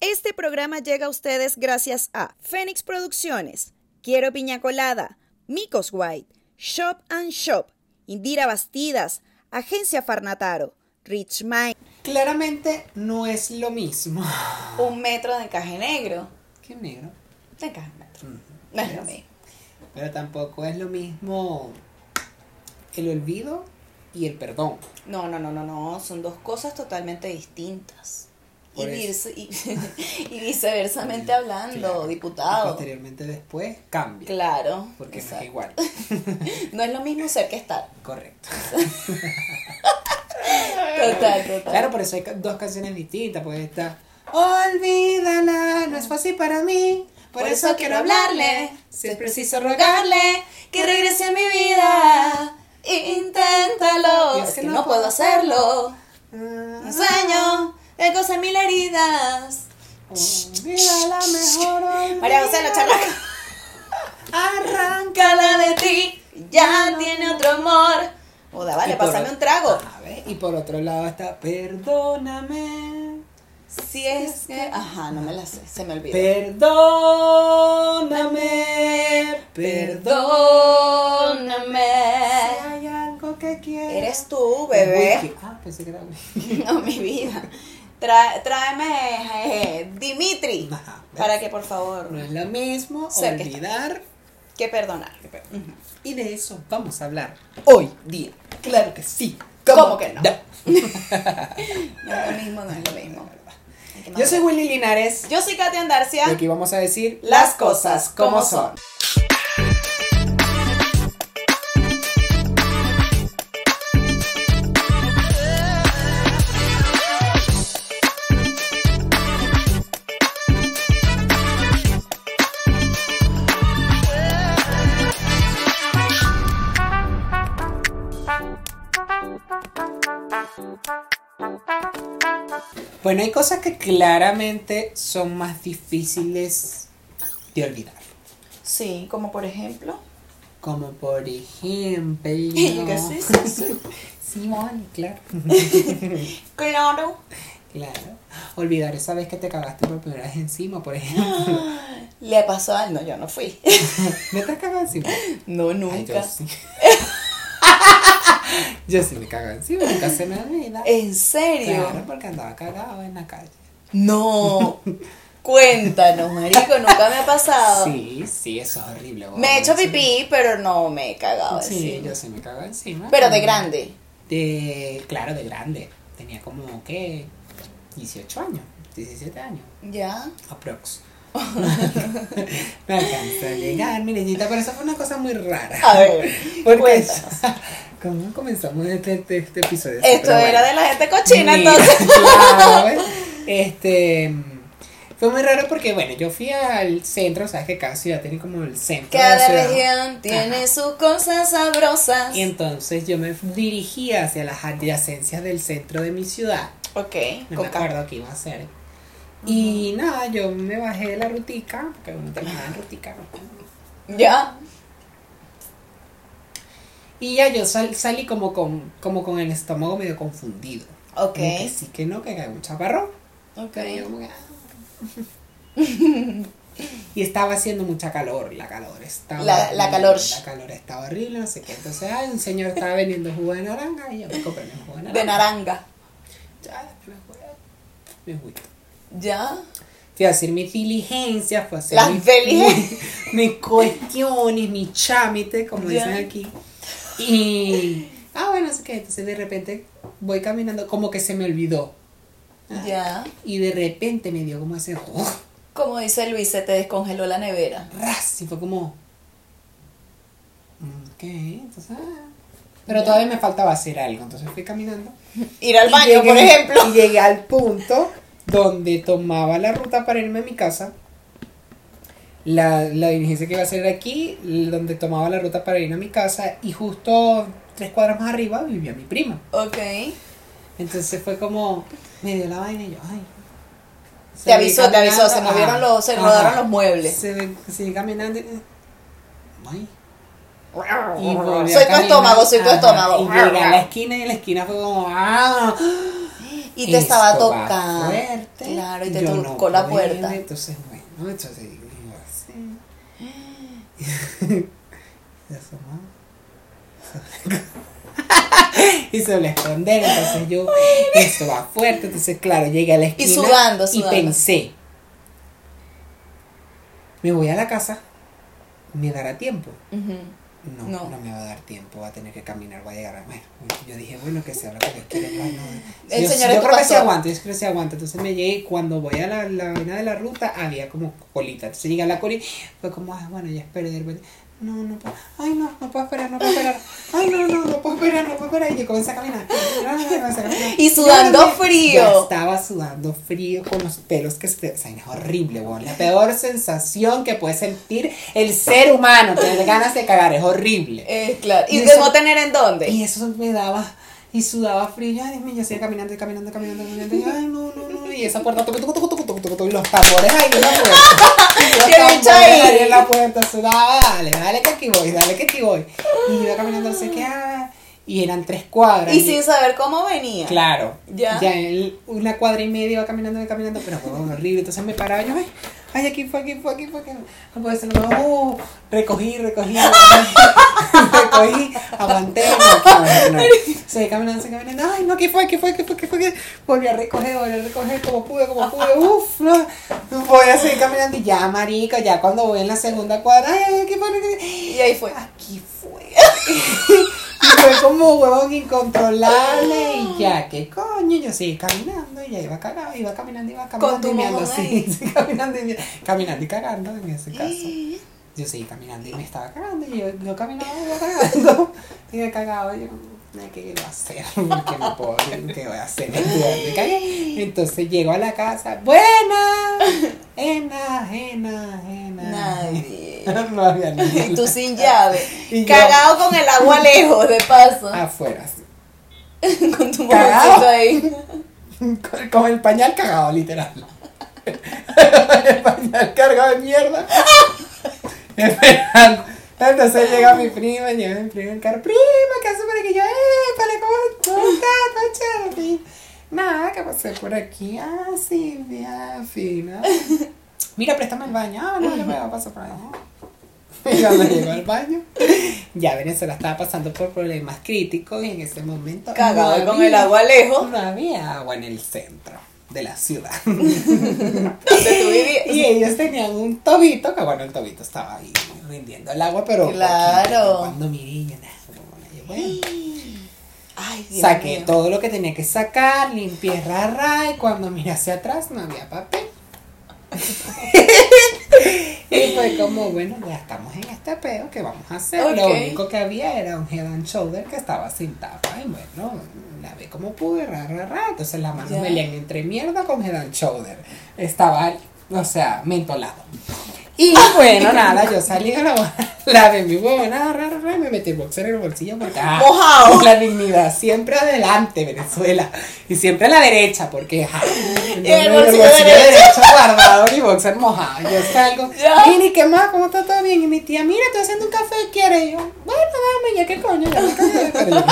Este programa llega a ustedes gracias a Fénix Producciones, Quiero Piña Colada, Micos White, Shop and Shop, Indira Bastidas, Agencia Farnataro, Rich Mind, Claramente no es lo mismo. Un metro de encaje negro. ¿Qué negro? De encaje negro. Mm. No es lo mismo. Pero tampoco es lo mismo el olvido y el perdón. No, no, no, no, no. Son dos cosas totalmente distintas. Y, vice- y, y viceversamente hablando, Claro. Y diputado. posteriormente después cambia. Claro. Porque no exacto. es igual. No es lo mismo ser que estar. Correcto. Total, total. Claro, por eso hay dos canciones distintas. Pues está Olvídala, no es fácil para mí. Por, eso, quiero hablarle. Si es preciso rogarle. que regrese a mi vida. Inténtalo. Es que no puedo hacerlo. Un sueño que cose mil heridas. Olvídala mejor. María José, la charla. Arráncala de ti. Ya tiene otro amor. Oda, vale, pásame un trago. A ver, y por otro lado está Perdóname. Si es que. Ajá, no me la sé. Se me olvidó. Perdóname. Perdóname. Si hay algo que quiero. Eres tú, bebé. Ah, pensé que era Wiki. No, mi vida. Tra- tráeme eh, Dimitri. Ajá. Para que por favor. No es lo mismo que olvidar Que perdonar. que. Y de eso vamos a hablar hoy día. Claro que sí. ¿Cómo que no? No. No es lo mismo, no es lo mismo. Yo soy. Willy Linares. Yo soy Katia Andarcia. Y aquí vamos a decir Las cosas como son. Bueno, hay cosas que claramente son más difíciles de olvidar. Sí, como por ejemplo. Como por ejemplo. Sí, sí, sí. Sí, vale, claro. Claro. Claro. Olvidar esa vez que te cagaste por primera vez encima, por ejemplo. Le pasó a. No, yo no fui. ¿Me te has cagado encima? No, Ay, nunca. yo sí. Yo sí me cago encima, nunca se me olvida. ¿En serio? Claro, porque andaba cagado en la calle. No. Cuéntanos, marico, nunca me ha pasado. Sí, sí, eso es horrible. Me he hecho Sí. pipí, pero no me he cagado Sí, encima. yo sí me cago encima. Pero de grande. De, claro, de grande. Tenía como, ¿qué? 18 años, 17 años, ¿Ya? aprox. me alcanzó a llegar, mi niñita, pero eso fue una cosa muy rara. A ver, Porque, cuéntanos. ¿Cómo comenzamos este, este, este episodio? Esto pero era bueno. de la gente cochina, Mira, entonces. claro. Este. Fue muy raro porque, bueno, yo fui al centro, sabes que cada ciudad tiene como el centro. de la Cada región tiene Ajá. sus cosas sabrosas. Y entonces yo me dirigía hacia las adyacencias del centro de mi ciudad. Ok, No con me acuerdo qué iba a hacer. Y nada, yo me bajé de la rutica, porque uno terminaba en rutica. ¿no? ¿Ya? Y ya yo sal- salí como con, como con el estómago medio confundido. Ok. Como que sí que no, que cae un chaparrón. Ok. Y ah. Y estaba haciendo mucha calor, la calor estaba. La- la horrible, calor. La calor estaba horrible, no sé qué. Entonces, ay, un señor estaba vendiendo jugo de naranja y yo me compré mi jugo de naranja. De naranja. Ya, me fui. ¿Ya? Fui a hacer mis diligencias, fui a hacer Las mis, diligencias. mis cuestiones, mis chámites, como Ya. dicen aquí. Y, ah, bueno, no sé qué. Entonces, de repente, voy caminando, como que se me olvidó. ¿Ya? Y de repente me dio como ese, ¡oh! Como dice Luis, se te descongeló la nevera. ras, y fue como, mm, ¿qué? Entonces, ah. Pero todavía me faltaba hacer algo, entonces fui caminando. Ir al baño, llegué- por ejemplo. Y llegué al punto donde tomaba la ruta para irme a mi casa. La, la diligencia que iba a hacer aquí, donde tomaba la ruta para ir a mi casa, y justo tres cuadras más arriba vivía mi prima. Ok. Entonces fue como, me dio la vaina y yo, ay. Te avisó, te avisó, se movieron ajá, los, se ajá. rodaron los muebles. Se seguí caminando y, Ay. Y Soy tu estómago, soy tu estómago. Y llegué a la esquina y en la esquina fue como, ¡ah! Y te estaba tocando. fuerte. Claro, y te tocó no la puerta. Entonces, bueno, entonces. Se asomó. y se volvió a esconder. Entonces yo, esto va fuerte. Entonces, claro, llegué a la esquina. sudando, Y sudando. pensé, me voy a la casa, me dará tiempo. No, No. no, me va a dar tiempo, va a tener que caminar, va a llegar a... Bueno, yo dije, bueno, que sea lo que Dios quiera. El yo, Señor yo es creo que pastor. aguanto, yo creo que sí aguanto. Entonces me llegué y cuando voy a la, la vaina de la ruta había como colita. Entonces llegué a la colita, fue como, ah, bueno, ya esperé. de repente, No, no puedo, ay, no, no puedo esperar, no puedo esperar. Ay, no, no, no puedo esperar, no puedo esperar. Y yo comencé a caminar. Y sudando frío. Estaba sudando frío con los pelos que se... O sea, es horrible, weón. La peor sensación que puede sentir el ser humano, tener ganas de cagar, es horrible. Eh, claro. ¿Y Y de no tener en dónde? Y eso me daba, y sudaba frío, y, ay, Dios mío, yo seguía caminando, y caminando, caminando, caminando, y ay, no, no, no, y esa puerta, tucu, tucu, tucu, tucu, tucu, tucu, y los tambores ahí en la puerta, y los Qué tambores ahí. ahí en la puerta, sudaba, dale, dale que aquí voy, dale que aquí voy, y iba caminando, no sé qué, ah, y eran tres cuadras, Y sin saber cómo venía. Claro. Ya. en una cuadra y media iba caminando, iba caminando, pero fue horrible. Entonces me paraba yo, ay, ay, aquí fue, aquí fue, aquí fue, aquí fue. No puede ser, no, uh, recogí, recogí, recogí, aguanté, no, no, no. Seguí caminando, seguí caminando, ay, no, aquí fue, aquí fue, aquí fue, aquí fue, aquí fue. Volví a recoger, volví a recoger como pude, como pude, uff, no. Voy a seguir caminando y ya, marica, ya cuando voy en la segunda cuadra, ay, ay, aquí fue, aquí fue. Y ahí fue. Aquí fue. Y fue como huevón incontrolable y ya, ¿qué coño? Yo seguí caminando y ya iba cagado, iba caminando, iba caminando y meando, mojón sí, ahí. sí, caminando y, caminando y cagando en ese caso. Yo seguí caminando y me estaba cagando y yo, yo caminaba y iba cagando y me cagaba y yo, "Ay, ¿qué quiero hacer? Porque no puedo, ¿qué voy a hacer? Entonces llego a la casa, buena, ena, ena, ena. Nadie. No había nadie. Y tú sin llave. Y yo- Cagado con el agua lejos, de paso. Afuera, sí. con tu mojoncito ahí. Con, con el pañal cagado, literal. el pañal cargado de mierda. Esperando. Entonces llega mi prima, llega mi prima en el carro. Prima, ¿qué hace por aquí? Yo, eh, para cómo ¿cómo estás? ¿Todo chévere? Nada, ¿qué pasé por aquí? Ah, bien, fina. Mira, préstame el baño. Ah, no, no me va a pasar por ahí. Y cuando llegó al baño, ya Venezuela estaba pasando por problemas críticos y en ese momento. Cagado no con el agua lejos. no había agua en el centro de la ciudad. Y ellos tenían un tobito, que bueno, el tobito estaba ahí rindiendo el agua, pero. Claro. Cuando miré, yo, nada, bueno, Ay, Dios saqué mío. todo lo que tenía que sacar, limpié rara, y cuando miré hacia atrás no había papel. y fue como, bueno, ya estamos en este peo, ¿qué vamos a hacer? Lo único que había era un head and shoulder que estaba sin tapa. Y bueno, la ve como pude, ra, ra, ra. Entonces las manos Ya. me leían entre mierda con head and shoulder. Estaba, o sea, mentolado. Y bueno, nada, yo salí a la la de mi huevona, ra, ra, ra, me metí el boxer en el bolsillo porque ah, Mojado. la dignidad siempre adelante, Venezuela. Y siempre a la derecha, porque ajá, en el no, bolsillo derecho. guardado y boxer mojado. Yo salgo, ¿y qué más? ¿Cómo está todo bien? Y mi tía, mira, estoy haciendo un café, ¿quieres? Y yo, bueno, dame, ya qué coño, ya me cagué. Pero yo no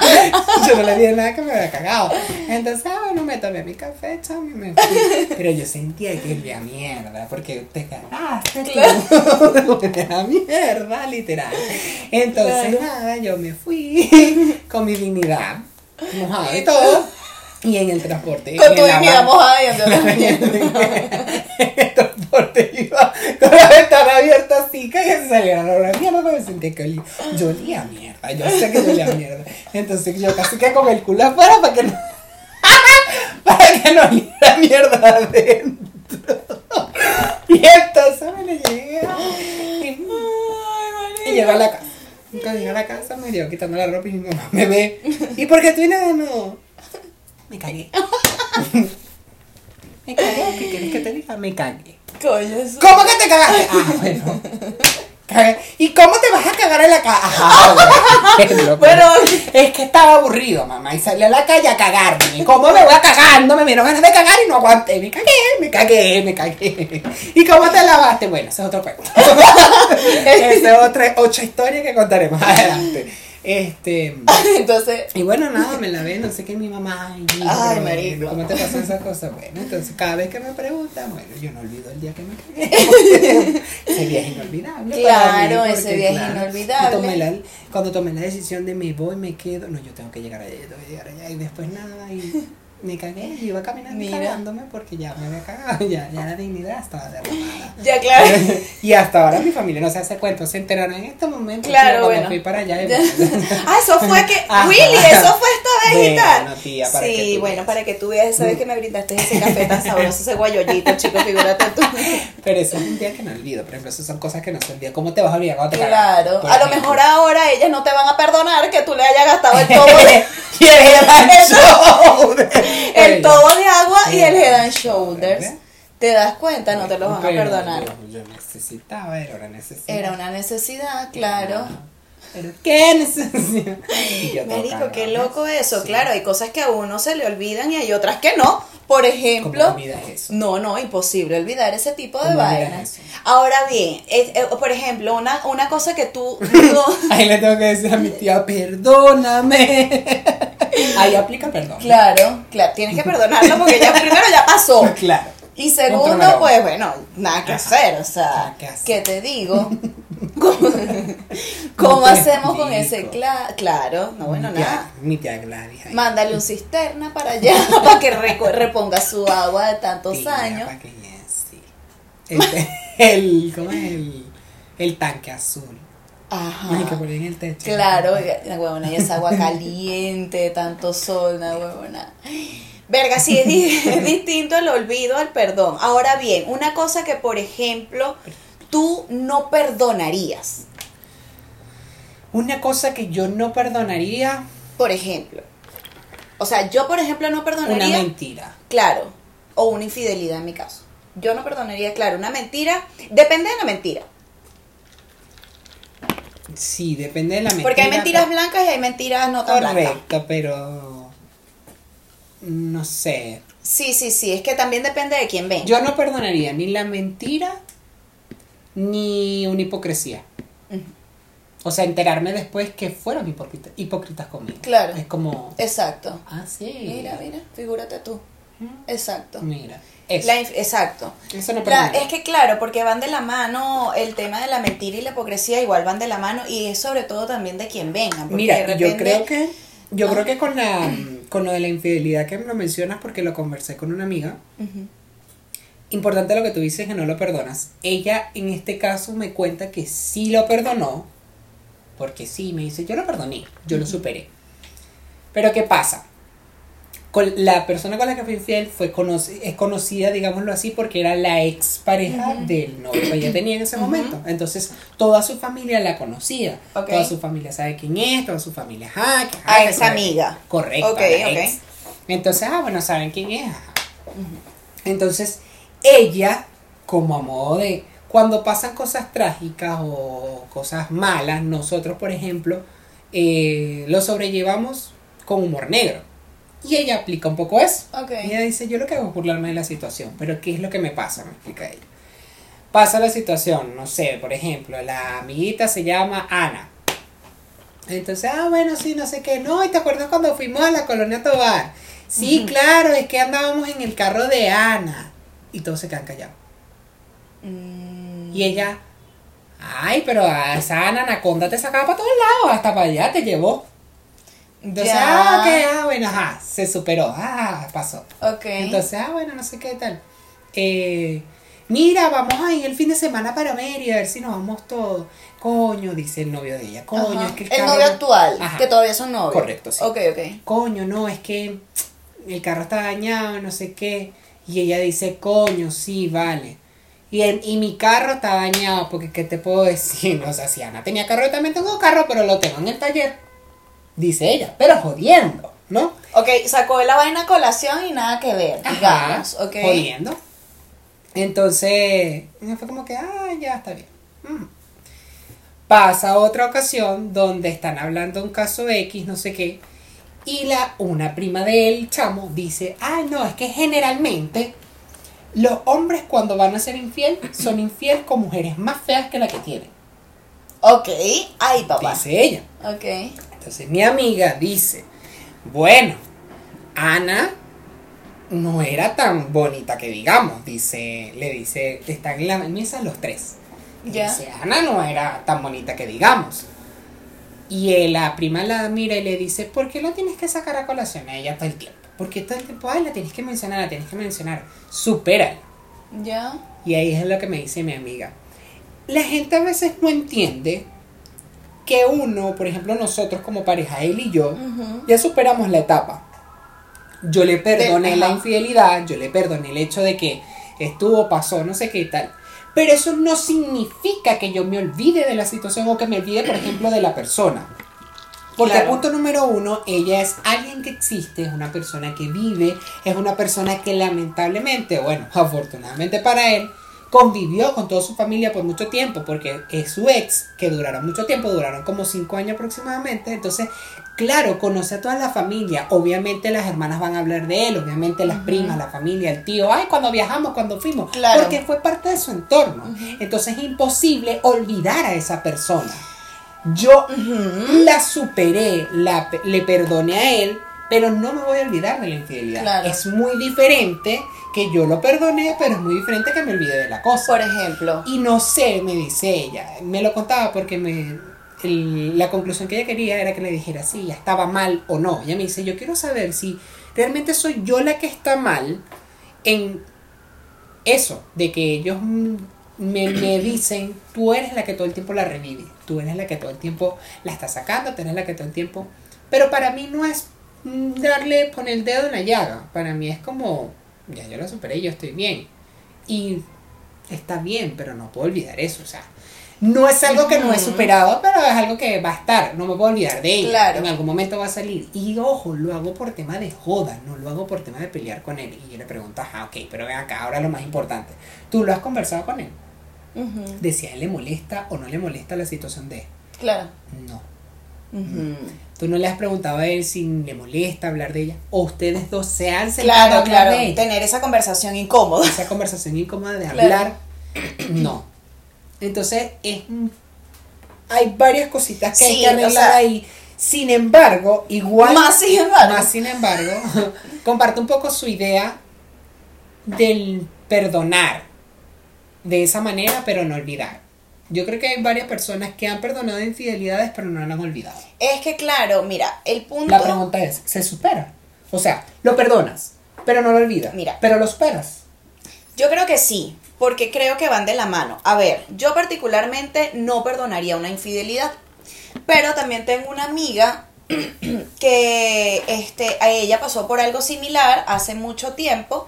me. Yo le dije nada que me había cagado. Entonces, ah, bueno, me tomé mi café, chamo, me fui. Pero yo sentía que olía a mierda, porque te cagaste. tú. Olía a mierda, literal. Entonces, Claro. nada, yo me fui con mi dignidad, mojado y todo. Y en el transporte. Con tu dignidad mojada y en el transporte iba con la ventana abierta así, que se la hora mierda, me sentí que olía. Yo olía mierda, yo sé que yo olía mierda. Entonces yo casi que con el culo afuera para que no. para que no oliera mierda adentro. Y entonces me le llegué. Y, y llego a la casa. Cuando llegué a la casa me dio quitando la ropa y mi mamá me ve. ¿Y por qué tú nada no? Me cagué. me cagué. ¿Qué quieres que te diga? Me cagué. ¿Cómo que te cagaste? Ah, bueno. ¿Y cómo te vas a cagar en la calle? Ajá, bueno. Es que estaba aburrido, mamá, y salí a la calle a cagarme. ¿Y cómo me voy a cagar? No me dieron ganas de cagar y no aguanté. Me cagué, me cagué, me cagué. ¿Y cómo te lavaste? Bueno, ese es otro cuento. Esa es otra, otra historia que contaré más adelante. Este. Entonces, Y bueno, nada, me la ve, no sé qué mi mamá. Ay, Ay, marico. ¿Cómo te pasó esa cosa? Bueno, entonces cada vez que me preguntan, bueno, yo no olvido el día que me cagué. ese día es inolvidable. Claro, para mí, ese es claro, inolvidable. y tomé la- cuando tomé la decisión de me voy, me quedo, no, yo tengo que llegar allá, yo tengo que llegar allá. Y después nada, y me cagué, y iba caminando Mira. cagándome porque ya me había cagado, ya, ya la dignidad estaba derramada. ya claro. y hasta ahora mi familia no se hace cuenta, se enteraron en este momento. Claro, bueno. fui para allá. y- Ah, eso fue que. Ajá. Willy, eso fue esta vez y tal. Bueno, tía, para que sí, tú bueno, veas. para que tú veas esa vez que me brindaste ese café tan sabroso, ese guayollito, chico, figúrate tú. Pero eso es un día que no olvido. Por ejemplo, esas son cosas que no se olvidan. ¿Cómo te vas a olvidar cuando te? Claro, a lo mejor ahora ellas no te van a perdonar que tú le hayas gastado el todo de, y el shoulder. el todo de agua y el head and shoulders. ¿Te das cuenta? No te los van a perdonar. Yo, necesitaba, era una necesidad. Era una necesidad, claro. Pero qué necesidad. Marico, qué loco eso. Sí. Claro, hay cosas que a uno se le olvidan y hay otras que no. Por ejemplo, ¿Cómo olvidas eso? no, no, imposible olvidar ese tipo de ¿Cómo olvidas vainas. Ahora bien, eh, eh, por ejemplo, una, una cosa que tú no, Ahí le tengo que decir a mi tía, perdóname. Ahí aplica perdón. claro, claro, tienes que perdonarlo porque ya primero ya pasó. Claro. Y segundo, pues bueno, nada que hacer, o sea. ¿qué te digo? ¿Cómo, cómo hacemos con ese? Cla- claro, no, bueno, mi tía, nada. Mi tía Gladys. ahí. Mándale un cisterna para allá para que reponga su agua de tantos años. pa' que ya, sí. El, el, ¿cómo es el, el tanque azul? Ajá. Ay, que poner en el techo. Claro, la huevona, y esa agua caliente, tanto sol, la huevona. Verga, sí, es, di- es distinto el olvido al perdón. Ahora bien, una cosa que, por ejemplo, tú no perdonarías. Una cosa que yo no perdonaría, Por ejemplo. O sea, yo, por ejemplo, no una perdonaría. mentira. Claro. O una infidelidad en mi caso. Yo no perdonaría, claro, una mentira. Depende de la mentira. Sí, depende de la mentira. Porque hay mentiras blancas y hay mentiras no tan blancas. Correcto, pero no sé. Sí, sí, sí. Es que también depende de quién venga. Yo no perdonaría ni la mentira ni una hipocresía. O sea, enterarme después que fueron hipócritas, hipócritas conmigo. Claro. Es como, Exacto. ah, sí. Mira, mira, figúrate tú. Exacto. Mira, eso. La inf- exacto. eso no La- es que claro, porque van de la mano, el tema de la mentira y la hipocresía igual van de la mano y es sobre todo también de quien vengan. Mira, de yo creo que yo creo que con la con lo de la infidelidad que me lo mencionas porque lo conversé con una amiga, importante lo que tú dices que no lo perdonas. Ella en este caso me cuenta que sí lo perdonó, porque sí, me dice, yo lo perdoné, yo lo superé. Pero ¿qué pasa? Con la persona con la que fui infiel fue conoci- es conocida, digámoslo así, porque era la ex pareja del novio que ella tenía en ese momento. Entonces, toda su familia la conocía. Toda su familia sabe quién es, toda su familia, ajá, que- A ajá, que esa sabe- amiga. Correcto. Ok, a la ok. ex. Entonces, ah, bueno, saben quién es. Entonces, ella, como a modo de, cuando pasan cosas trágicas o cosas malas, nosotros, por ejemplo, eh, lo sobrellevamos con humor negro. Y ella aplica un poco eso. Y ella dice, yo lo que hago es burlarme de la situación, pero ¿qué es lo que me pasa? Me explica ella. Pasa la situación, no sé, por ejemplo, la amiguita se llama Ana. Entonces, ah, bueno, sí, no sé qué. No, ¿y te acuerdas cuando fuimos a la colonia Tobar? Sí, claro, es que andábamos en el carro de Ana. Y todos se quedan callados. Mm, Y ella, ay, pero a esa Ana Anaconda te sacaba para todos lados, hasta para allá te llevó. Entonces, Ya. ah, que, ah, bueno, ajá, se superó, ah, pasó. Ok. Entonces, ah, bueno, no sé qué tal. Eh, mira, vamos a ir el fin de semana para Mérida a ver si nos vamos todos. Coño, dice el novio de ella. Coño, Ajá. es que el, el carro- novio actual, Ajá. que todavía son novios. Correcto, sí. Ok, ok. Coño, no, es que el carro está dañado, no sé qué. Y ella dice, coño, sí, vale. Y, el- y mi carro está dañado, porque ¿qué te puedo decir? O sea, si Ana tenía carro, yo también tengo carro, pero lo tengo en el taller. Dice ella, pero jodiendo, ¿no? Ok, sacó la vaina a colación y nada que ver, Ajá, digamos. Ok. Jodiendo. Entonces, fue como que, ah, ya está bien. Mm. Pasa otra ocasión donde están hablando un caso X, no sé qué, y la, una prima del chamo dice, ah, no, es que generalmente los hombres cuando van a ser infiel son infiel con mujeres más feas que la que tienen. Ok, ay papá. Dice ella. Ok. Entonces mi amiga dice, bueno, Ana no era tan bonita que digamos, dice, le dice, están en la mesa los tres. Ya. Dice, Ana no era tan bonita que digamos. Y él, la prima la mira y le dice, ¿por qué la tienes que sacar a colación a ella todo el tiempo? Porque todo el tiempo, ay, la tienes que mencionar, la tienes que mencionar. Supérala. Ya. Y ahí es lo que me dice mi amiga. La gente a veces no entiende que uno, por ejemplo, nosotros como pareja, él y yo, ya superamos la etapa. Yo le perdoné De- la infidelidad, yo le perdoné el hecho de que estuvo, pasó, no sé qué y tal. Pero eso no significa que yo me olvide de la situación o que me olvide, por ejemplo, de la persona. Porque Claro. punto número uno, ella es alguien que existe, es una persona que vive, es una persona que lamentablemente, bueno, afortunadamente para él, convivió con toda su familia por mucho tiempo, porque es su ex, que duraron mucho tiempo, duraron como cinco años aproximadamente, entonces, claro, conoce a toda la familia, obviamente las hermanas van a hablar de él, obviamente las primas, la familia, el tío, ay, cuando viajamos, cuando fuimos, Claro. porque fue parte de su entorno, entonces es imposible olvidar a esa persona. Yo la superé, la, le perdoné a él, pero no me voy a olvidar de la infidelidad. Claro. Es muy diferente que yo lo perdoné, pero es muy diferente que me olvide de la cosa. Por ejemplo. Y no sé, me dice ella, me lo contaba porque me, el- la conclusión que ella quería era que le dijera si ya estaba mal o no. Ella me dice, yo quiero saber si realmente soy yo la que está mal en eso, de que ellos me, me dicen, tú eres la que todo el tiempo la revive, tú eres la que todo el tiempo la está sacando, tú eres la que todo el tiempo... Pero para mí no es darle, poner el dedo en la llaga, para mí es como, ya yo la superé, yo estoy bien. Y está bien, pero no puedo olvidar eso, o sea, no es algo que no he superado, pero es algo que va a estar, no me puedo olvidar de ella, Claro. en algún momento va a salir. Y ojo, lo hago por tema de joda, no lo hago por tema de pelear con él. Y yo le pregunto, ah, ok, pero ven acá, ahora lo más importante, ¿tú lo has conversado con él? Ujú. De si a él le molesta o no le molesta la situación de él. Claro. No. Tú no le has preguntado a él si le molesta hablar de ella. O ustedes dos se han sentado Claro, claro. de ella. Tener esa conversación incómoda. esa conversación incómoda de Claro. hablar, no. Entonces, es, hay varias cositas que hay que arreglar o sea- ahí. Sin embargo, igual. Más sin embargo. más sin embargo, comparte un poco su idea del perdonar de esa manera, pero no olvidar. Yo creo que hay varias personas que han perdonado infidelidades, pero no las han olvidado. Es que claro, mira, el punto. La pregunta es, ¿se supera? O sea, lo perdonas, pero no lo olvidas. Mira. Pero lo superas. Yo creo que sí, porque creo que van de la mano. A ver, yo particularmente no perdonaría una infidelidad, pero también tengo una amiga que este, a ella pasó por algo similar hace mucho tiempo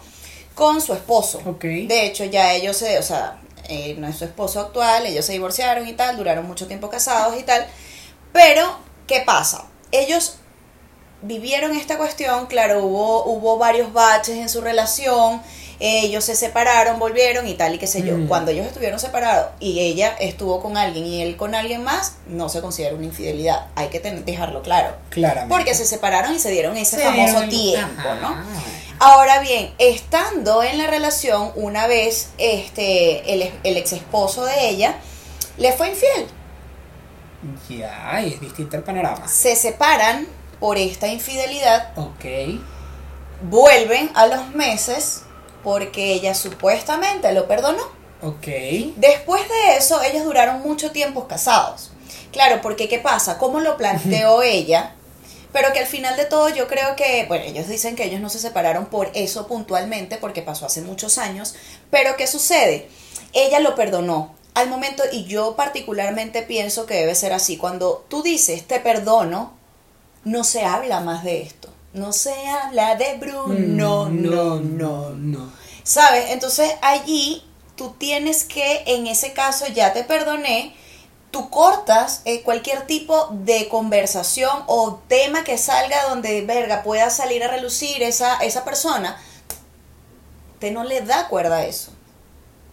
con su esposo. Ok. De hecho, ya ellos se, o sea, eh, no es su esposo actual, ellos se divorciaron y tal, duraron mucho tiempo casados y tal. Pero, ¿qué pasa? Ellos vivieron esta cuestión, claro, hubo, hubo varios baches en su relación, ellos se separaron, volvieron y tal y qué sé yo. Mm. Cuando ellos estuvieron separados y ella estuvo con alguien y él con alguien más, no se considera una infidelidad. Hay que tener- dejarlo claro. Claramente. Porque se separaron y se dieron ese Sí, famoso tiempo, ajá. Ahora bien, estando en la relación, una vez este, el, el ex esposo de ella le fue infiel. Ya, y es distinto el panorama. Se separan por esta infidelidad, Ok. vuelven a los meses porque ella supuestamente lo perdonó. Ok. Después de eso, ellos duraron mucho tiempo casados. Claro, porque ¿qué pasa? ¿Cómo lo planteó ella? Pero que al final de todo yo creo que, bueno, ellos dicen que ellos no se separaron por eso puntualmente, porque pasó hace muchos años, pero ¿qué sucede? Ella lo perdonó al momento, y yo particularmente pienso que debe ser así, cuando tú dices te perdono, no se habla más de esto, no se habla de Bruno, Mm, no, no, no. ¿Sabes? Entonces allí tú tienes que, en ese caso ya te perdoné, tú cortas eh, cualquier tipo de conversación o tema que salga donde, verga, pueda salir a relucir esa, esa persona, te no le da cuerda a eso.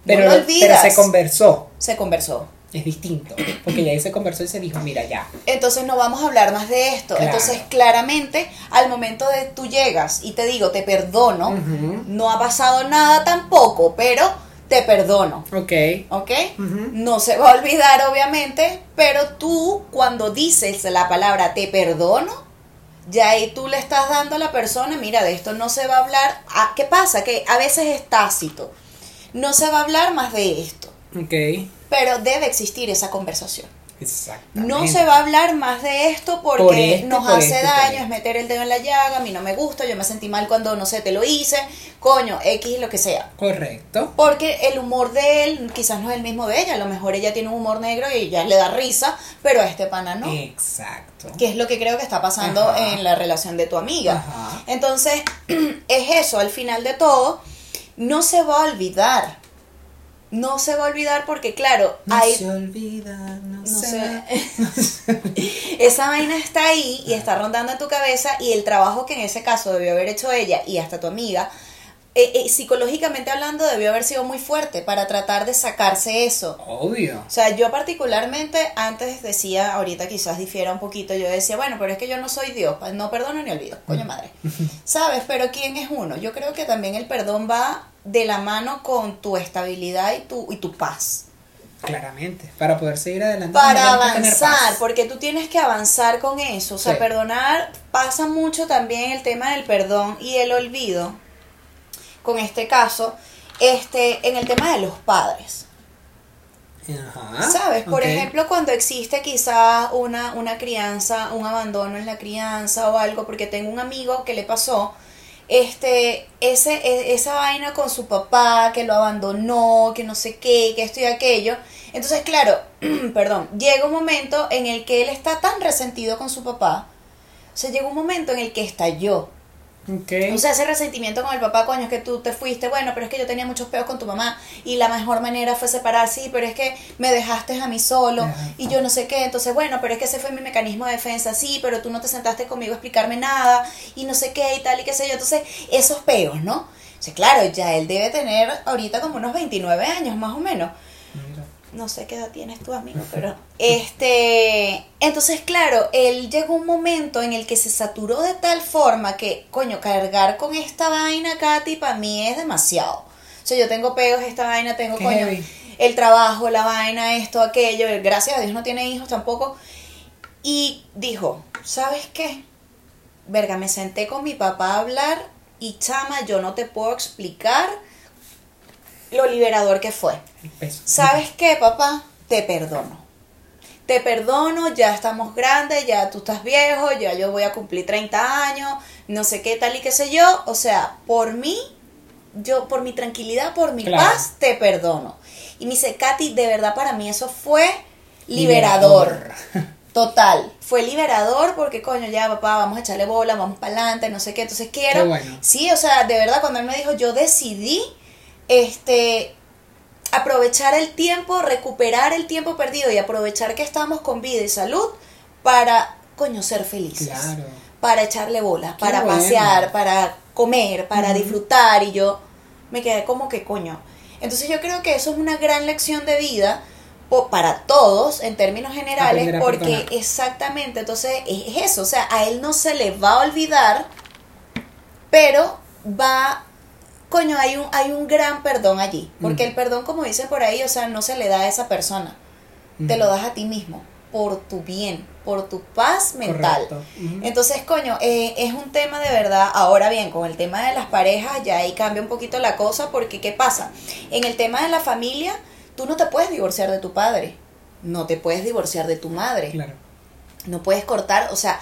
Pero, no lo pero olvidas. se conversó. Se conversó. Es distinto. Porque ya ahí se conversó y se dijo, mira, ya. Entonces no vamos a hablar más de esto. Claro. Entonces, claramente, al momento de tú llegas y te digo, te perdono, no ha pasado nada tampoco, pero te perdono. Ok. ¿Ok? No se va a olvidar, obviamente, pero tú cuando dices la palabra te perdono, ya ahí tú le estás dando a la persona, mira, de esto no se va a hablar. Ah, ¿Qué pasa? Que a veces es tácito. No se va a hablar más de esto, Ok. pero debe existir esa conversación. No se va a hablar más de esto porque Por este, nos por hace este, daño, es meter el dedo en la llaga, a mí no me gusta, yo me sentí mal cuando no sé, te lo hice, coño, X, lo que sea. Correcto. Porque el humor de él quizás no es el mismo de ella, a lo mejor ella tiene un humor negro y ya le da risa, pero a este pana no. Exacto. Que es lo que creo que está pasando Ajá. en la relación de tu amiga. Ajá. Entonces, es eso, al final de todo, no se va a olvidar. No se va a olvidar porque, claro, No hay se olvida, no, no se... Esa vaina está ahí y está rondando en tu cabeza y el trabajo que en ese caso debió haber hecho ella y hasta tu amiga, eh, eh, psicológicamente hablando, debió haber sido muy fuerte para tratar de sacarse eso. Obvio. O sea, yo particularmente antes decía, ahorita quizás difiera un poquito, yo decía, bueno, pero es que yo no soy Dios, no perdono ni olvido, coño madre. ¿Sabes? Pero ¿quién es uno? Yo creo que también el perdón va de la mano con tu estabilidad y tu, y tu paz Claramente. Para poder seguir adelante. para avanzar, porque tú tienes que avanzar con eso. O sea, Sí. perdonar pasa mucho también el tema del perdón y el olvido. Con este caso, este, en el tema de los padres. Ajá. ¿Sabes? Por ejemplo, cuando existe quizá una, una crianza, un abandono en la crianza o algo, porque tengo un amigo que le pasó este, ese, e- esa vaina con su papá, que lo abandonó, que no sé qué, que esto y aquello. Entonces, claro, perdón, llega un momento en el que él está tan resentido con su papá, o sea, llega un momento en el que estalló. Ok. O sea, ese resentimiento con el papá, coño, es que tú te fuiste, bueno, pero es que yo tenía muchos peos con tu mamá y la mejor manera fue separar, sí, pero es que me dejaste a mí solo Ajá. y yo no sé qué, entonces bueno, pero es que ese fue mi mecanismo de defensa, sí, pero tú no te sentaste conmigo a explicarme nada y no sé qué y tal y qué sé yo, entonces esos peos, ¿no? O sea, claro, ya él debe tener ahorita como unos 29 años más o menos. No sé qué edad tienes tu amigo, pero este, entonces claro, él llegó un momento en el que se saturó de tal forma que, coño, cargar con esta vaina, Katy, para mí es demasiado. O sea, yo tengo peos, esta vaina, tengo, Qué coño, heavy. el trabajo, la vaina, esto, aquello, gracias a Dios no tiene hijos tampoco. Y dijo, ¿sabes qué? Verga, me senté con mi papá a hablar y chama, yo no te puedo explicar lo liberador que fue. ¿Sabes qué, papá? Te perdono. Te perdono, ya estamos grandes, ya tú estás viejo, ya yo voy a cumplir 30 años, no sé qué tal y qué sé yo. O sea, por mí, yo, por mi tranquilidad, por mi Claro. paz, te perdono. Y me dice, Katy, de verdad para mí eso fue liberador. Total, fue liberador porque coño, ya papá, vamos a echarle bola, vamos para adelante, no sé qué. Entonces quiero. Qué bueno. Sí, o sea, de verdad, cuando él me dijo, yo decidí este aprovechar el tiempo, recuperar el tiempo perdido y aprovechar que estamos con vida y salud para coño ser felices. Claro. Para echarle bola, Qué para bueno. pasear, para comer, para disfrutar y yo me quedé como que coño. Entonces yo creo que eso es una gran lección de vida para todos en términos generales porque perdonar. exactamente entonces es es eso o sea a él no se le va a olvidar pero va coño hay un hay un gran perdón allí. Porque el perdón como dicen por ahí o sea no se le da a esa persona. Te lo das a ti mismo por tu bien por tu paz mental. Entonces, coño, eh, es un tema de verdad. Ahora bien, con el tema de las parejas, ya ahí cambia un poquito la cosa, porque ¿qué pasa? En el tema de la familia, tú no te puedes divorciar de tu padre, no te puedes divorciar de tu madre, Claro. no puedes cortar, o sea,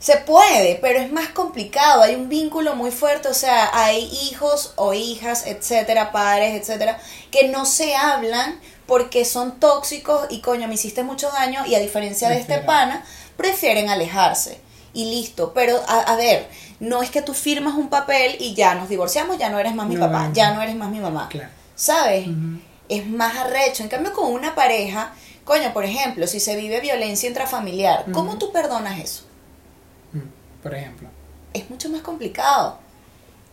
se puede, pero es más complicado, hay un vínculo muy fuerte, o sea, hay hijos o hijas, etcétera, padres, etcétera, que no se hablan porque son tóxicos y coño, me hiciste mucho daño y a diferencia de este pana, prefieren alejarse y listo, pero a, a ver, no es que tú firmas un papel y ya nos divorciamos, ya no eres más mi No, papá, no. ya no eres más mi mamá, Claro. ¿sabes? Es más arrecho. En cambio, con una pareja, coño, por ejemplo, si se vive violencia intrafamiliar, ¿cómo tú perdonas eso? Por ejemplo. Es mucho más complicado.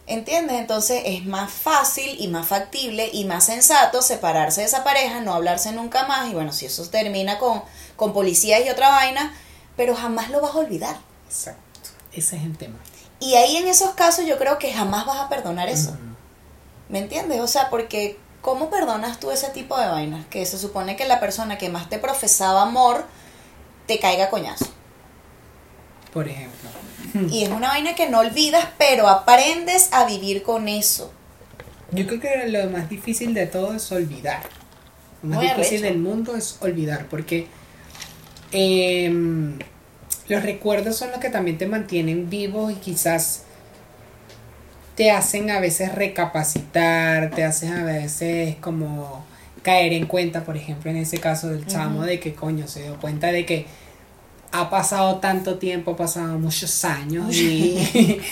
¿Entiendes? Entonces es más fácil y más factible y más sensato separarse de esa pareja, no hablarse nunca más y bueno, si eso termina con, con policías y otra vaina, pero jamás lo vas a olvidar. Exacto. Ese es el tema. Y ahí en esos casos yo creo que jamás vas a perdonar eso. ¿Me entiendes? O sea, porque ¿cómo perdonas tú ese tipo de vainas? Que se supone que la persona que más te profesaba amor te caiga coñazo. Por ejemplo. Y es una vaina que no olvidas, pero aprendes a vivir con eso. Yo creo que lo más difícil de todo es olvidar. Lo más Muy difícil arrecho. del mundo es olvidar, porque em, los recuerdos son los que también te mantienen vivo y quizás te hacen a veces recapacitar, te hacen a veces como caer en cuenta, por ejemplo, en ese caso del chamo, de que coño se dio cuenta de que ha pasado tanto tiempo, ha pasado muchos años y,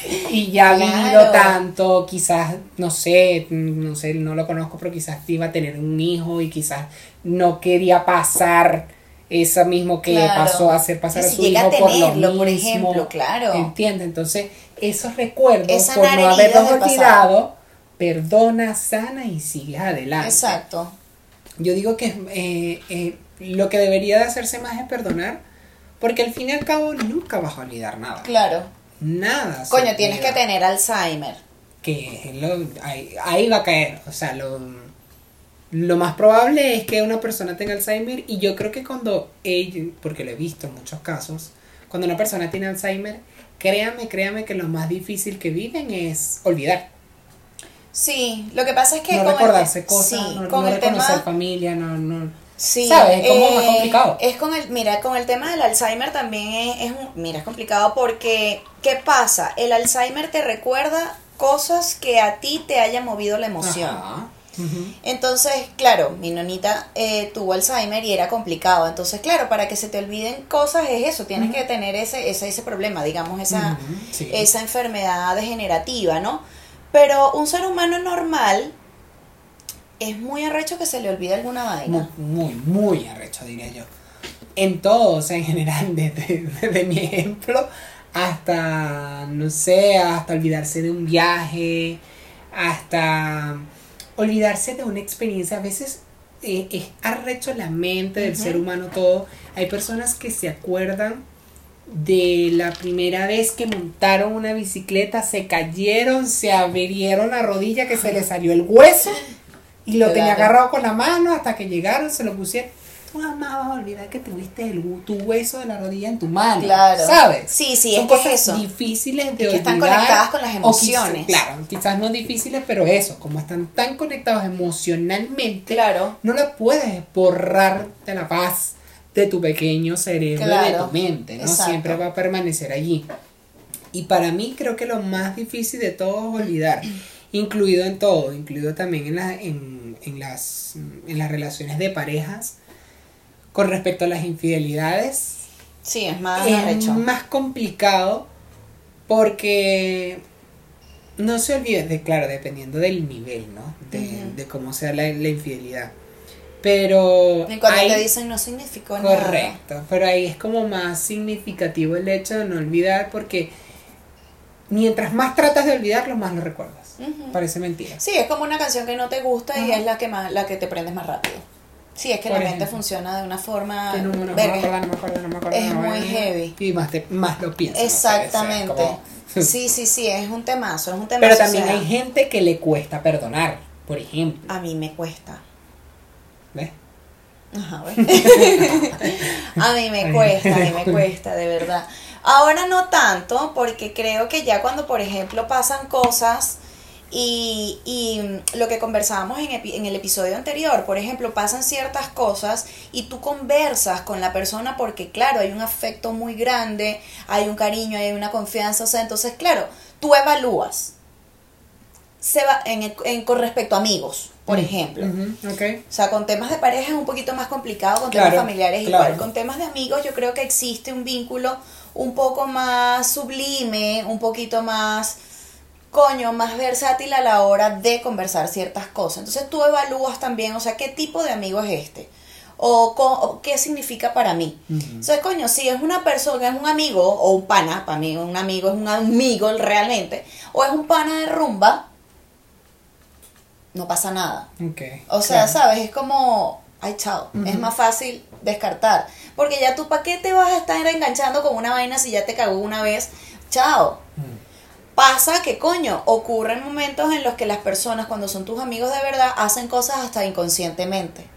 y ya ha vivido Claro. tanto, quizás, no sé, no sé, no lo conozco, pero quizás iba a tener un hijo y quizás no quería pasar eso mismo que Claro. pasó a hacer pasar Y a si su hijo a por lo tenerlo, por mismo. ejemplo, claro. ¿Entiendes? Entonces, esos recuerdos, Es por no haberlos olvidado, perdona, sana y sigues adelante. Exacto. Yo digo que eh, eh, lo que debería de hacerse más es perdonar, porque al fin y al cabo nunca vas a olvidar nada. Claro. Nada. Coño, tienes que tener Alzheimer. Que lo- ahí, ahí va a caer. O sea, lo, lo más probable es que una persona tenga Alzheimer y yo creo que cuando ella, porque lo he visto en muchos casos, cuando una persona tiene Alzheimer, créame, créame que lo más difícil que viven es olvidar. Sí, lo que pasa es que no con el- recordarse cosas, sí, no, con no el reconocer tema familia, no, no. Sí, ¿Sabes? Es como más eh, complicado. Es con el, mira, con el tema del Alzheimer también es, es un- mira, es complicado porque, ¿qué pasa? El Alzheimer te recuerda cosas que a ti te haya movido la emoción. Ajá. Entonces, claro, mi nonita eh, tuvo Alzheimer y era complicado. Entonces, claro, para que se te olviden cosas es eso, tienes que tener ese, ese, ese problema, digamos, esa, sí. esa enfermedad degenerativa, ¿no? Pero un ser humano normal es muy arrecho que se le olvide alguna vaina. Muy, muy, muy arrecho, diría yo. En todo, o sea, en general, desde, desde mi ejemplo hasta, no sé, hasta olvidarse de un viaje, hasta olvidarse de una experiencia. A veces eh, es arrecho la mente del ser humano todo. Hay personas que se acuerdan de la primera vez que montaron una bicicleta, se cayeron, se abrieron la rodilla, que se le salió el hueso y lo tenía Claro. agarrado con la mano hasta que llegaron, se lo pusieron. Tú jamás vas a olvidar que tuviste el, tu hueso de la rodilla en tu mano. Claro. ¿Sabes? Sí, sí, Son es que cosas es eso. difíciles de que olvidar. están conectadas con las emociones. claro, quizás no difíciles, pero eso, como están tan conectados emocionalmente, Claro. no la puedes borrar de la paz de tu pequeño cerebro y de Claro. tu mente, ¿no? Exacto. Siempre va a permanecer allí. Y para mí creo que lo más difícil de todo es olvidar, incluido en todo, incluido también en, la- en, en las, en las relaciones de parejas, con respecto a las infidelidades, Sí, es más es más complicado porque no se olvide de, claro, dependiendo del nivel, ¿no? De, cómo sea la, la infidelidad. Pero... Y cuando hay- te dicen no significó nada. Correcto, pero ahí es como más significativo el hecho de no olvidar porque mientras más tratas de olvidarlo, más lo recuerdas. Parece mentira. Sí, es como una canción que no te gusta y es la que más, la que te prendes más rápido. Sí, es que Por la mente ejemplo. funciona de una forma. Que no, no, no, verga. me acuerdo, no me acuerdo, no me acuerdo, Es no muy acuerdo. heavy. Y más, te- más lo piensas. Exactamente. Como- Sí, sí, sí, es un temazo, es un temazo. Pero o también sea, hay gente que le cuesta perdonar, por ejemplo. A mí me cuesta. ¿Ves? Ajá, ¿ves? a mí me cuesta, a mí me cuesta, de verdad. Ahora no tanto, porque creo que ya cuando, por ejemplo, pasan cosas y, y lo que conversábamos en, epi- en el episodio anterior, por ejemplo, pasan ciertas cosas y tú conversas con la persona porque, claro, hay un afecto muy grande, hay un cariño, hay una confianza, o sea, entonces, claro, tú evalúas. Se va en, el- en- con respecto a amigos, por ejemplo. Ujú, ok. O sea, con temas de pareja es un poquito más complicado, con Claro, temas familiares claro. igual. Con temas de amigos yo creo que existe un vínculo un poco más sublime, un poquito más, coño, más versátil a la hora de conversar ciertas cosas. Entonces tú evalúas también, o sea, qué tipo de amigo es este. o, o qué significa para mí. Ujú. Entonces, coño, si es una persona, es un amigo o un pana, para mí un amigo es un amigo realmente, o es un pana de rumba, no pasa nada. Ok, O sea, claro. ¿sabes? Es como, ay, chao, es más fácil descartar. Porque ya tú, ¿para qué te vas a estar enganchando con una vaina si ya te cagó una vez? Chao. Mm. Pasa que, coño, ocurren momentos en los que las personas, cuando son tus amigos de verdad, hacen cosas hasta inconscientemente.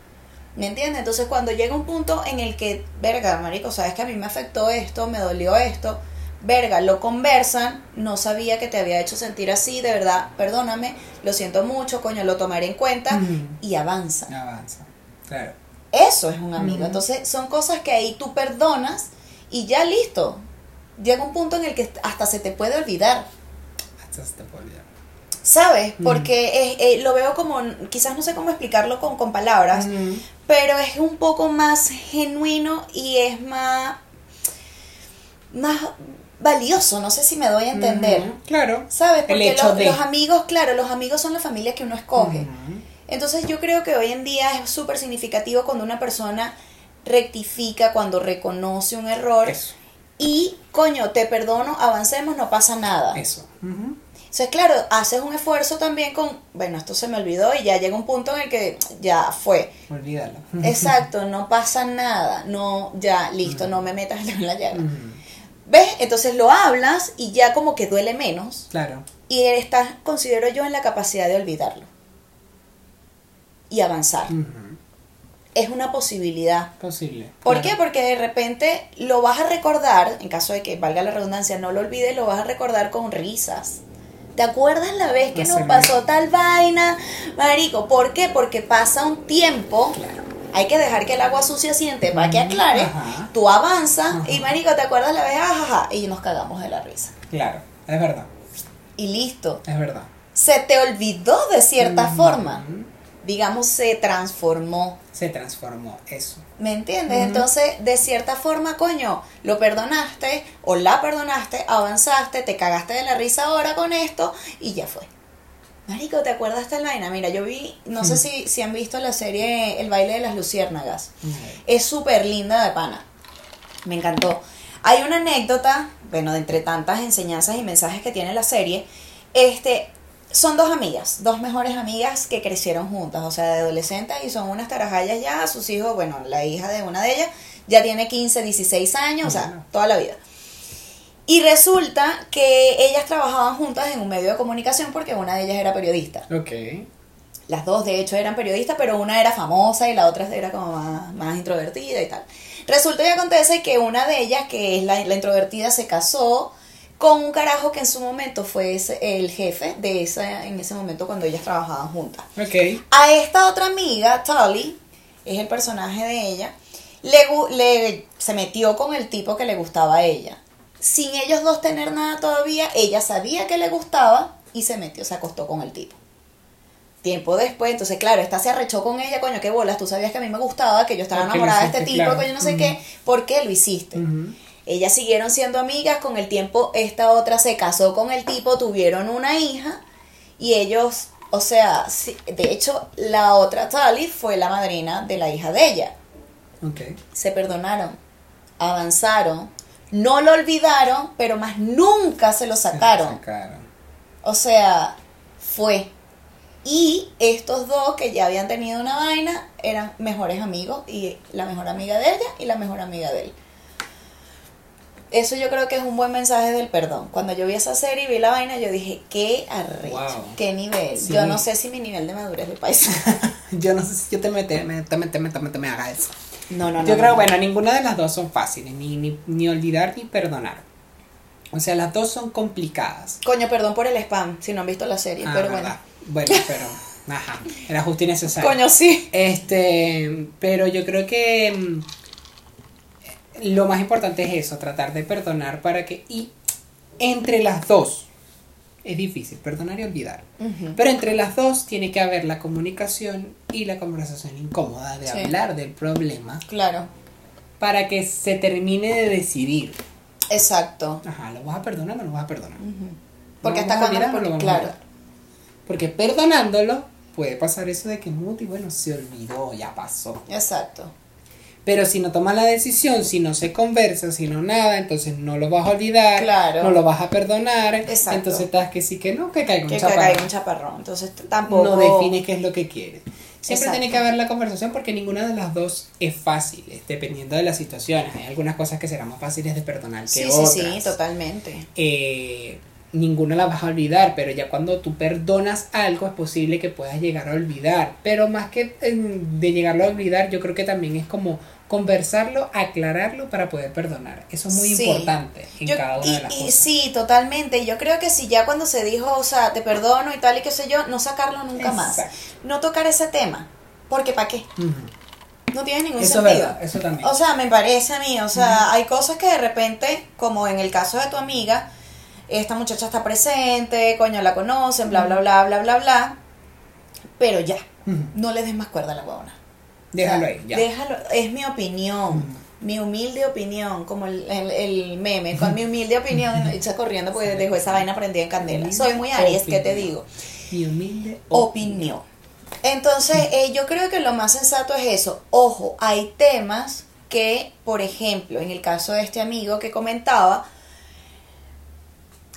¿Me entiendes? Entonces, cuando llega un punto en el que, verga, marico, sabes que a mí me afectó esto, me dolió esto, verga, lo conversan, no sabía que te había hecho sentir así, de verdad, perdóname, lo siento mucho, coño, lo tomaré en cuenta y avanza. Avanza. Claro. Eso es un amigo. Entonces, son cosas que ahí tú perdonas y ya listo. Llega un punto en el que hasta se te puede olvidar. Hasta se te puede olvidar. ¿Sabes? Porque es- eh, lo veo como, quizás no sé cómo explicarlo con, con palabras, pero es un poco más genuino y es más, más valioso, no sé si me doy a entender. Claro. ¿Sabes? El Porque hecho los, de. los amigos, claro, los amigos son la familia que uno escoge. Ujú. Entonces yo creo que hoy en día es súper significativo cuando una persona rectifica, cuando reconoce un error Eso. y, coño, te perdono, avancemos, no pasa nada. Eso. Ujú. Entonces, claro, haces un esfuerzo también con, bueno, esto se me olvidó y ya llega un punto en el que ya fue. Olvídalo. Exacto, no pasa nada, no, ya, listo, no me metas en la llaga. ¿Ves? Entonces lo hablas y ya como que duele menos Claro. y estás, considero yo, en la capacidad de olvidarlo y avanzar. Es una posibilidad. Posible. ¿Por claro. qué? Porque de repente lo vas a recordar, en caso de que valga la redundancia, no lo olvides, lo vas a recordar con risas. ¿Te acuerdas la vez que nos pasó tal vaina? Marico, ¿por qué? Porque pasa un tiempo, Claro. hay que dejar que el agua sucia siente para que aclare, Ajá. tú avanzas Ajá. y marico, ¿te acuerdas la vez? Ajaja, y nos cagamos de la risa. Claro. Es verdad. Y listo. Es verdad. Se te olvidó de cierta forma. Digamos, se transformó. Se transformó. Eso. ¿Me entiendes? Entonces, de cierta forma, coño, lo perdonaste o la perdonaste, avanzaste, te cagaste de la risa ahora con esto y ya fue. Marico, ¿te acuerdas de la vaina? Mira, yo vi, no sé si, si han visto la serie El baile de las luciérnagas. Es súper linda de pana. Me encantó. Hay una anécdota, bueno, de entre tantas enseñanzas y mensajes que tiene la serie, este, son dos amigas, dos mejores amigas que crecieron juntas, o sea, de adolescentes y son unas tarajallas ya, sus hijos, bueno, la hija de una de ellas ya tiene 15, 16 años, o sea, toda la vida. Y resulta que ellas trabajaban juntas en un medio de comunicación porque una de ellas era periodista. Ok. Las dos, de hecho, eran periodistas, pero una era famosa y la otra era como más, más introvertida y tal. Resulta y acontece que una de ellas, que es la, la introvertida, se casó con un carajo que en su momento fue ese- el jefe de esa, en ese momento cuando ellas trabajaban juntas. A esta otra amiga, Tully, es el personaje de ella, le, le- se metió con el tipo que le gustaba a ella. Sin ellos dos tener nada todavía, ella sabía que le gustaba y se metió, se acostó con el tipo. Tiempo después, entonces claro, esta se arrechó con ella, coño, qué bolas, tú sabías que a mí me gustaba, que yo estaba ¿Por qué lo enamorada de este tipo, Claro. coño, no sé qué, ¿por qué lo hiciste? Ellas siguieron siendo amigas, con el tiempo esta otra se casó con el tipo, tuvieron una hija y ellos, o sea, de hecho la otra Tali fue la madrina de la hija de ella. Se perdonaron, avanzaron, no lo olvidaron, pero más nunca se lo sacaron. Sacaron. O sea, fue. Y estos dos que ya habían tenido una vaina eran mejores amigos y la mejor amiga de ella y la mejor amiga de él. Eso yo creo que es un buen mensaje del perdón. Cuando yo vi esa serie y vi la vaina, yo dije, qué arrecho, Wow. qué nivel. Sí. Yo no sé si mi nivel de madurez de país. Yo no sé si yo te mete, me, te mete, me, te mete, me haga eso. No, no, no. Yo no, creo, no. bueno, ninguna de las dos son fáciles, ni, ni, ni olvidar ni perdonar. O sea, las dos son complicadas. Coño, perdón por el spam, si no han visto la serie, Ah, pero ¿verdad? Bueno, pero, ajá, era justo y bueno. necesario. Coño, sí. Este, pero yo creo que mm, lo más importante es eso, tratar de perdonar para que, y entre las dos, es difícil, perdonar y olvidar. Pero entre las dos tiene que haber la comunicación y la conversación incómoda de Sí. hablar del problema Claro, para que se termine de decidir. exacto. Ajá, ¿lo vas a perdonar o no lo vas a perdonar? Ujú. Porque ¿Lo hasta vamos a cuando, olvidar o lo porque, vamos a claro? Porque perdonándolo puede pasar eso de que muti, bueno, se olvidó, ya pasó. exacto. Pero si no tomas la decisión, si no se conversa, si no nada, entonces no lo vas a olvidar, Claro. no lo vas a perdonar. Exacto. Entonces estás que sí que no, que caiga un Que que chaparrón. caiga un chaparrón. Entonces tampoco. No define qué es lo que quieres. Siempre Exacto. tiene que haber la conversación porque ninguna de las dos es fácil, dependiendo de las situaciones. Hay algunas cosas que serán más fáciles de perdonar que Sí, sí, otras. sí, totalmente. eh, ninguna la vas a olvidar, pero ya cuando tú perdonas algo es posible que puedas llegar a olvidar. Pero más que de llegarlo a olvidar, yo creo que también es como conversarlo, aclararlo para poder perdonar. Eso es muy Sí. importante en Yo- cada una y, de las y cosas. sí, totalmente. Yo creo que si ya cuando se dijo, o sea, te perdono y tal y qué sé yo, no sacarlo nunca más. No tocar ese tema. Porque ¿para qué? No tiene ningún Eso sentido. verdad, eso también. O sea, me parece a mí, o sea, hay cosas que de repente, como en el caso de tu amiga, esta muchacha está presente, coño, la conocen, bla, bla, bla, bla, bla, bla, pero ya, no le des más cuerda a la huevona. Déjalo O sea, ahí, ya. Déjalo, es mi opinión. Mi humilde opinión, como el, el, el meme, con mi humilde opinión, echa corriendo porque dejó esa vaina prendida en candela. Soy muy Aries, ¿qué te digo? Mi humilde opinión. Entonces, eh, yo creo que lo más sensato es eso. Ojo, hay temas que, por ejemplo, en el caso de este amigo que comentaba,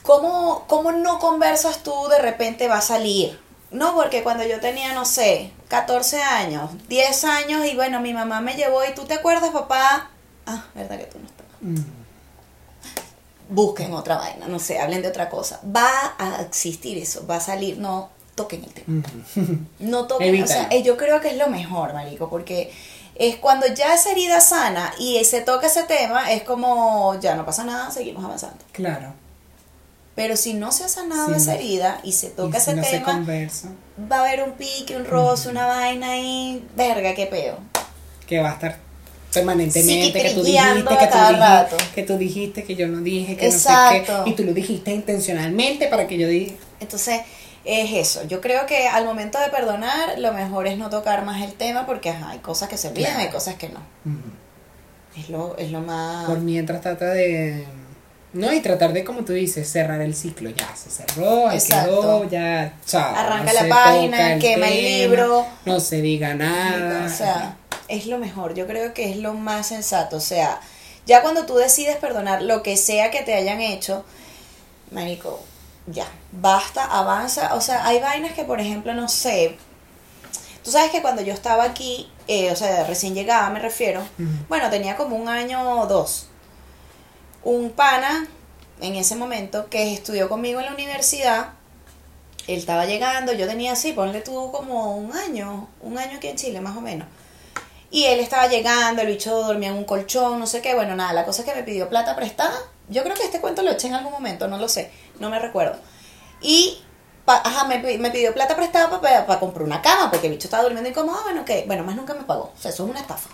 ¿cómo, cómo no conversas tú de repente va a salir? No, porque cuando yo tenía, no sé, 14 años, 10 años, y bueno, mi mamá me llevó y tú te acuerdas, papá. Ah, verdad que tú no estabas Ujú. busquen otra vaina, no sé, hablen de otra cosa. Va a existir eso, va a salir, no toquen el tema. Ujú. No toquen, Evítalo. o sea, eh, yo creo que es lo mejor, marico, porque es cuando ya esa herida sana y se toca ese tema, es como ya no pasa nada, seguimos avanzando. Claro. Pero si no se ha sanado Sí, esa herida y se toca Y si ese no tema, va a haber un pique, un roce, una vaina y verga, qué peo. que va a estar permanentemente, que tú dijiste, que tú, dijiste que tú dijiste, que yo no dije, que no sé Exacto. qué, y tú lo dijiste intencionalmente para que yo dije. Entonces, es eso. Yo creo que al momento de perdonar, lo mejor es no tocar más el tema porque ajá, hay cosas que se olvidan, Claro. hay cosas que no. Es lo, es lo más... Por mientras trata de. No, y tratar de, como tú dices, cerrar el ciclo. Ya se cerró, ahí quedó, ya, chao. Arranca no la página, toca quema el libro. No se diga nada. O sea, es lo mejor. Yo creo que es lo más sensato. O sea, ya cuando tú decides perdonar lo que sea que te hayan hecho, marico, ya, basta, avanza. O sea, hay vainas que, por ejemplo, no sé. Tú sabes que cuando yo estaba aquí, eh, o sea, recién llegada me refiero, bueno, tenía como un año o dos. Un pana, en ese momento, que estudió conmigo en la universidad, él estaba llegando, yo tenía así, ponle tú como un año, un año aquí en Chile, más o menos. Y él estaba llegando, el bicho dormía en un colchón, no sé qué. Bueno, nada, la cosa es que me pidió plata prestada. Yo creo que este cuento lo eché en algún momento, no lo sé, no me recuerdo. Y, ajá, me, me pidió plata prestada para comprar una cama, porque el bicho estaba durmiendo incómodo. Ah, bueno, ok. Bueno, más nunca me pagó. O sea, eso es una estafa.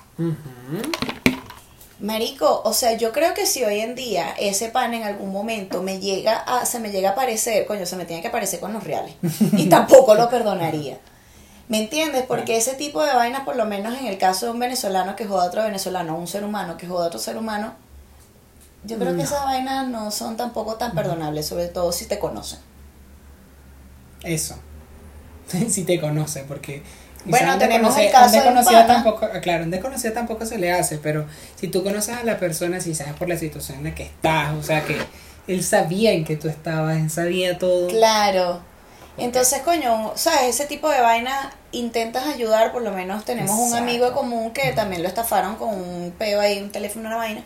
Marico, o sea, yo creo que si hoy en día ese pan en algún momento me llega a, se me llega a parecer, coño, se me tiene que parecer con los reales. Y tampoco lo perdonaría. ¿Me entiendes? Porque ese tipo de vainas, por lo menos en el caso de un venezolano que joda a otro venezolano, un ser humano que joda a otro ser humano, yo creo que esas vainas no son tampoco tan perdonables, sobre todo si te conocen. Eso. si te conoce, porque. Bueno, tenemos el caso desconocido tampoco, ah, claro, un desconocido tampoco se le hace, pero si tú conoces a la persona, si sabes por la situación en la que estás, o sea que él sabía en que tú estabas, él sabía todo. Claro. Entonces, coño, ¿sabes? Ese tipo de vaina intentas ayudar, por lo menos tenemos un amigo común que también lo estafaron con un peo ahí, un teléfono, una vaina.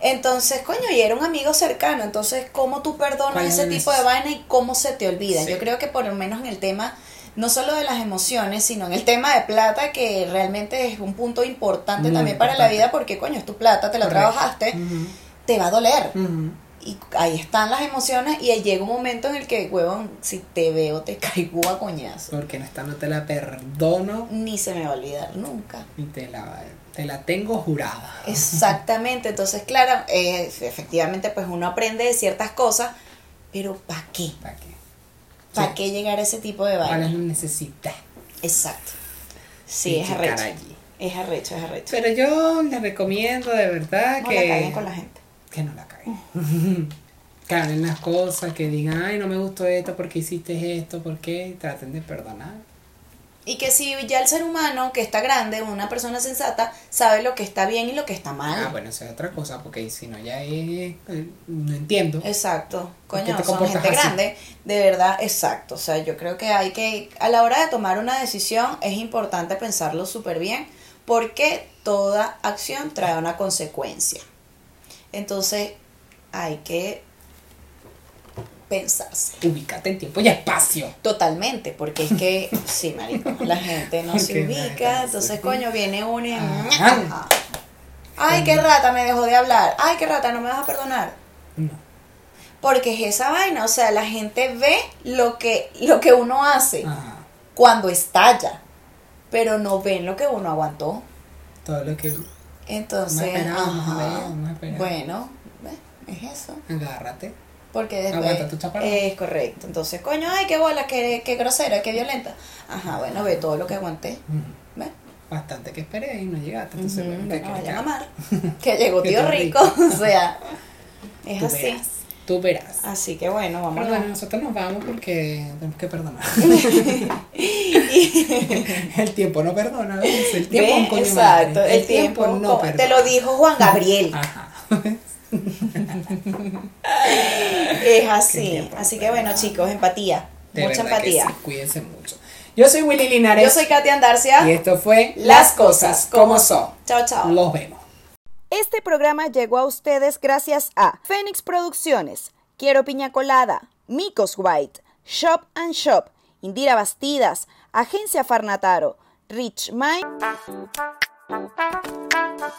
Entonces, coño, y era un amigo cercano, entonces, ¿cómo tú perdonas ¿Cuál es ese tipo de vaina y cómo se te olvida? Sí. Yo creo que por lo menos en el tema, no solo de las emociones, sino en el tema de plata, que realmente es un punto importante Muy también para la vida, porque, coño, es tu plata, te la Correcto. trabajaste, te va a doler. Y ahí están las emociones y ahí llega un momento en el que, huevón, si te veo te caigo a coñazo. Porque en esta no te la perdono Ni se me va a olvidar nunca. y te la, te la tengo jurada. Exactamente, entonces claro, eh, efectivamente pues uno aprende de ciertas cosas, pero ¿para qué? ¿Para qué? ¿Para Sí. qué llegar a ese tipo de ¿Cuál es vaina? la necesidad? Exacto. Sí, es arrecho. allí? Es arrecho, es arrecho. Pero yo les recomiendo de verdad No que... la caguen con la gente. que no la caguen. que hablen las cosas, que digan, ay, no me gustó esto, porque hiciste esto? ¿Por qué? Y traten de perdonar. Y que si ya el ser humano que está grande, una persona sensata, sabe lo que está bien y lo que está mal. Ah, bueno, eso es otra cosa, porque si no ya es... eh, no entiendo. Exacto, ¿Por qué coño, te son gente así? grande, de verdad, exacto. O sea, yo creo que hay que, a la hora de tomar una decisión, es importante pensarlo súper bien, porque toda acción trae una consecuencia. Entonces, hay que pensarse. Ubícate en tiempo y espacio. Totalmente, porque es que, sí, marico, la gente no se ubica, entonces, sí. coño, viene uno y... Ajá. Ay, qué rata, me dejó de hablar. Ay, qué rata, no me vas a perdonar. No. Porque es esa vaina, o sea, la gente ve lo que, lo que uno hace Ajá. cuando estalla, pero no ven lo que uno aguantó. Todo lo que... Entonces, ajá, bueno, es eso. Agárrate. Porque después Aguanta tu chaparrón. es correcto. Entonces, coño, ay, qué bola, qué, qué grosera, qué violenta. Ajá, bueno, ve todo lo que aguanté. Ujú. ¿Ve? Bastante que esperé y no llegaste. Entonces, Ujú, bueno, bueno, ¿qué vayan a amar. Que llegó tío rico. o sea, es Tú así. verás. Tú verás. Así que bueno, vamos Pero a bueno, nosotros nos vamos porque tenemos que perdonar. el tiempo no perdona, ¿ves? El tiempo es un coño Exacto, el, tiempo, no como- perdona. te lo dijo Juan Gabriel. Ajá. Es así. Así que bueno, chicos, empatía. De mucha empatía. sí, cuídense mucho. Yo soy Willy Linares. Yo soy Katia Andarcia. Y esto fue Las cosas como son. Chao, chao. Los vemos. Este programa llegó a ustedes gracias a Fénix Producciones, Quiero Piña Colada, Micos White, Shop and Shop, Indira Bastidas, Agencia Farnataro, Rich Mind.